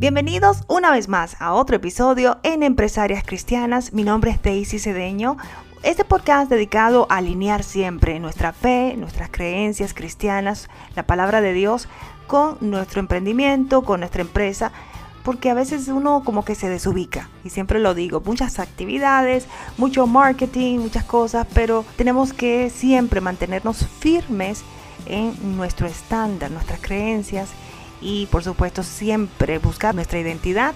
Bienvenidos una vez más a otro episodio en Empresarias Cristianas. Mi nombre es Daisy Cedeño. Este podcast dedicado a alinear siempre nuestra fe, nuestras creencias cristianas, la palabra de Dios con nuestro emprendimiento, con nuestra empresa, porque a veces uno como que se desubica, y siempre lo digo, muchas actividades, mucho marketing, muchas cosas, pero tenemos que siempre mantenernos firmes en nuestro estándar, nuestras creencias y por supuesto siempre buscar nuestra identidad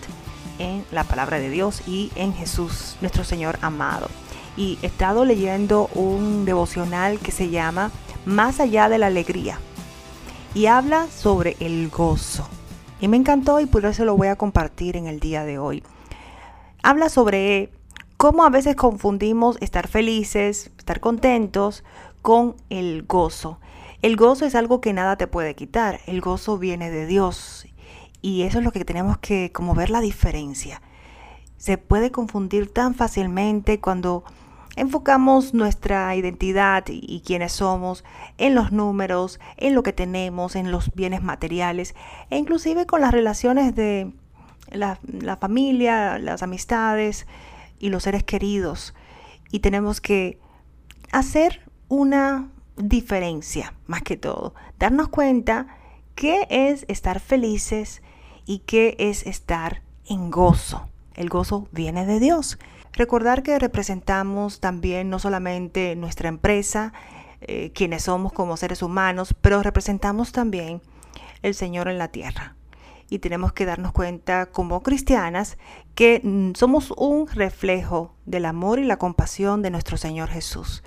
en la palabra de Dios y en Jesús, nuestro Señor amado. Y he estado leyendo un devocional que se llama Más allá de la alegría y habla sobre el gozo. Y me encantó y por eso lo voy a compartir en el día de hoy. Habla sobre cómo a veces confundimos estar felices, estar contentos con el gozo. El gozo es algo que nada te puede quitar. El gozo viene de Dios. Y eso es lo que tenemos que como ver la diferencia. Se puede confundir tan fácilmente cuando enfocamos nuestra identidad y, quiénes somos en los números, en lo que tenemos, en los bienes materiales e inclusive con las relaciones de la, la familia, las amistades y los seres queridos. Y tenemos que hacer una diferencia, más que todo. Darnos cuenta qué es estar felices y qué es estar en gozo. El gozo viene de Dios. Recordar que representamos también no solamente nuestra empresa, eh, quienes somos como seres humanos, pero representamos también el Señor en la tierra. Y tenemos que darnos cuenta como cristianas que mm, somos un reflejo del amor y la compasión de nuestro Señor Jesús.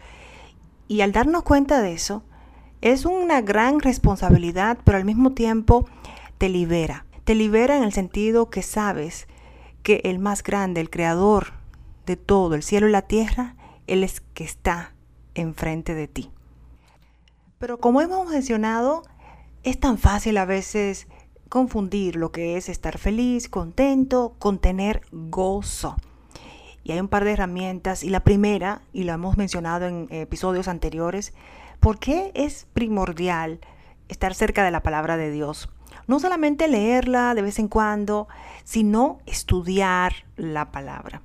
Y al darnos cuenta de eso, es una gran responsabilidad, pero al mismo tiempo te libera. Te libera en el sentido que sabes que el más grande, el creador de todo, el cielo y la tierra, Él es que está enfrente de ti. Pero como hemos mencionado, es tan fácil a veces confundir lo que es estar feliz, contento, con tener gozo. Y hay un par de herramientas. Y la primera, y lo hemos mencionado en episodios anteriores, ¿por qué es primordial estar cerca de la palabra de Dios? No solamente leerla de vez en cuando, sino estudiar la palabra.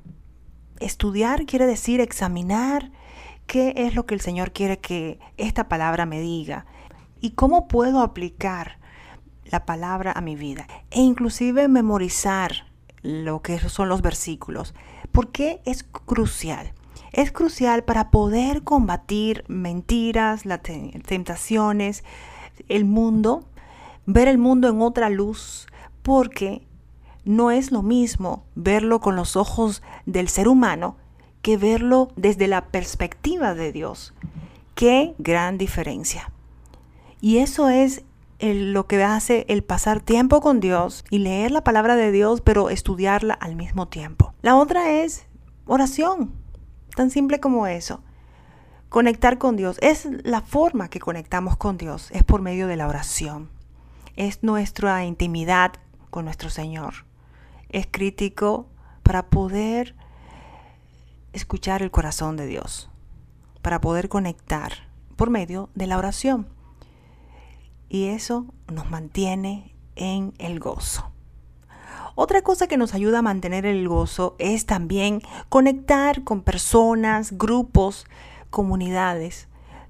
Estudiar quiere decir examinar qué es lo que el Señor quiere que esta palabra me diga y cómo puedo aplicar la palabra a mi vida e inclusive memorizar lo que son los versículos. ¿Por qué es crucial? Es crucial para poder combatir mentiras, las tentaciones, el mundo, ver el mundo en otra luz, porque no es lo mismo verlo con los ojos del ser humano que verlo desde la perspectiva de Dios. Qué gran diferencia. Y eso es lo que hace el pasar tiempo con Dios y leer la palabra de Dios, pero estudiarla al mismo tiempo. La otra es oración, tan simple como eso. Conectar con Dios es la forma que conectamos con Dios, es por medio de la oración. Es nuestra intimidad con nuestro Señor. Es crítico para poder escuchar el corazón de Dios, para poder conectar por medio de la oración y eso nos mantiene en el gozo. Otra cosa que nos ayuda a mantener el gozo es también conectar con personas, grupos, comunidades,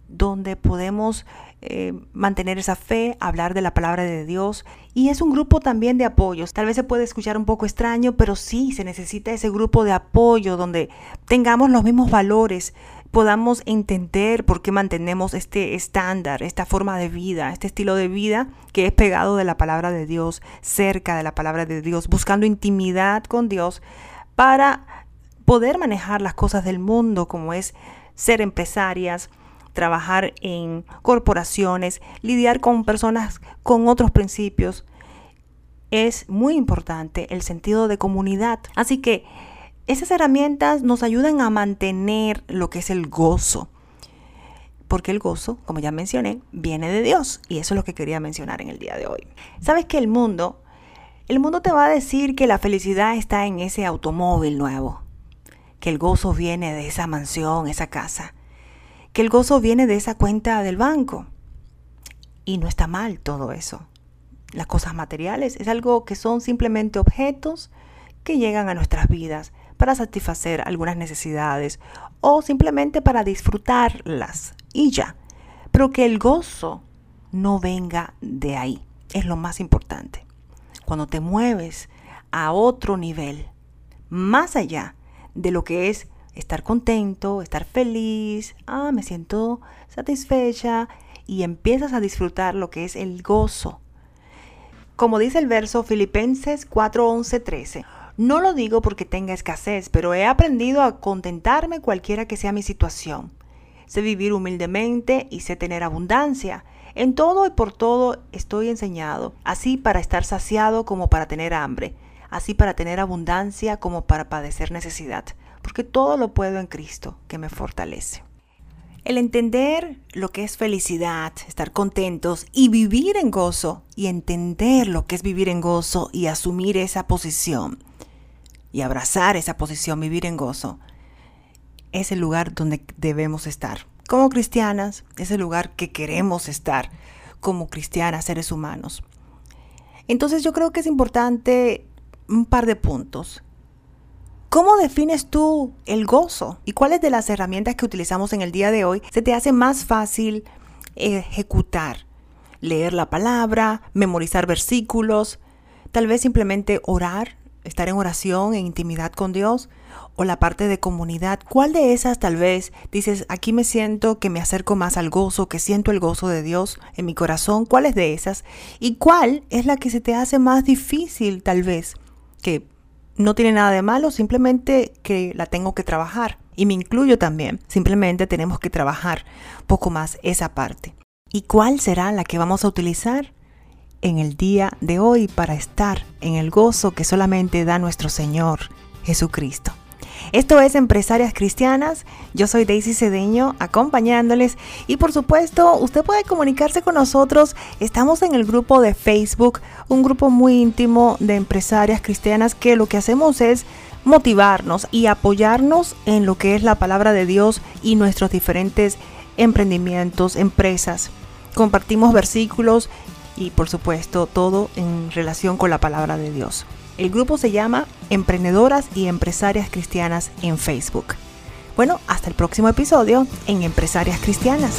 donde podemos eh, mantener esa fe, hablar de la palabra de Dios. Y es un grupo también de apoyos. Tal vez se puede escuchar un poco extraño, pero sí se necesita ese grupo de apoyo donde tengamos los mismos valores, podamos entender por qué mantenemos este estándar, esta forma de vida, este estilo de vida que es pegado de la palabra de Dios, cerca de la palabra de Dios, buscando intimidad con Dios para poder manejar las cosas del mundo como es ser empresarias, trabajar en corporaciones, lidiar con personas con otros principios. Es muy importante el sentido de comunidad. Así que esas herramientas nos ayudan a mantener lo que es el gozo. Porque el gozo, como ya mencioné, viene de Dios. Y eso es lo que quería mencionar en el día de hoy. ¿Sabes que el mundo, el mundo te va a decir que la felicidad está en ese automóvil nuevo? Que el gozo viene de esa mansión, esa casa. Que el gozo viene de esa cuenta del banco. Y no está mal todo eso. las cosas materiales, es algo que son simplemente objetos que llegan a nuestras vidas para satisfacer algunas necesidades o simplemente para disfrutarlas y ya. Pero que el gozo no venga de ahí, es lo más importante. Cuando te mueves a otro nivel, más allá de lo que es estar contento, estar feliz, ah, me siento satisfecha y empiezas a disfrutar lo que es el gozo. Como dice el verso Filipenses 4, 11, 13. No lo digo porque tenga escasez, pero he aprendido a contentarme cualquiera que sea mi situación. Sé vivir humildemente y sé tener abundancia. En todo y por todo estoy enseñado, así para estar saciado como para tener hambre, así para tener abundancia como para padecer necesidad, porque todo lo puedo en Cristo que me fortalece. El entender lo que es felicidad, estar contentos y vivir en gozo, y entender lo que es vivir en gozo y asumir esa posición, y abrazar esa posición, vivir en gozo, es el lugar donde debemos estar. Como cristianas, es el lugar que queremos estar como cristianas, seres humanos. Entonces yo creo que es importante un par de puntos. ¿Cómo defines tú el gozo? ¿Y cuáles de las herramientas que utilizamos en el día de hoy se te hace más fácil ejecutar? Leer la palabra, memorizar versículos, tal vez simplemente orar, estar en oración, en intimidad con Dios, o la parte de comunidad. ¿Cuál de esas tal vez dices, aquí me siento que me acerco más al gozo, que siento el gozo de Dios en mi corazón? ¿Cuál es de esas? ¿Y cuál es la que se te hace más difícil tal vez? Que no tiene nada de malo, simplemente que la tengo que trabajar. Y me incluyo también. Simplemente tenemos que trabajar poco más esa parte. ¿Y cuál será la que vamos a utilizar en el día de hoy para estar en el gozo que solamente da nuestro Señor Jesucristo? Esto es Empresarias Cristianas. Yo soy Daisy Cedeño acompañándoles y por supuesto usted puede comunicarse con nosotros. Estamos en el grupo de Facebook, un grupo muy íntimo de empresarias cristianas que lo que hacemos es motivarnos y apoyarnos en lo que es la palabra de Dios y nuestros diferentes emprendimientos, empresas. Compartimos versículos y por supuesto todo en relación con la palabra de Dios. El grupo se llama Emprendedoras y Empresarias Cristianas en Facebook. Bueno, hasta el próximo episodio en Empresarias Cristianas.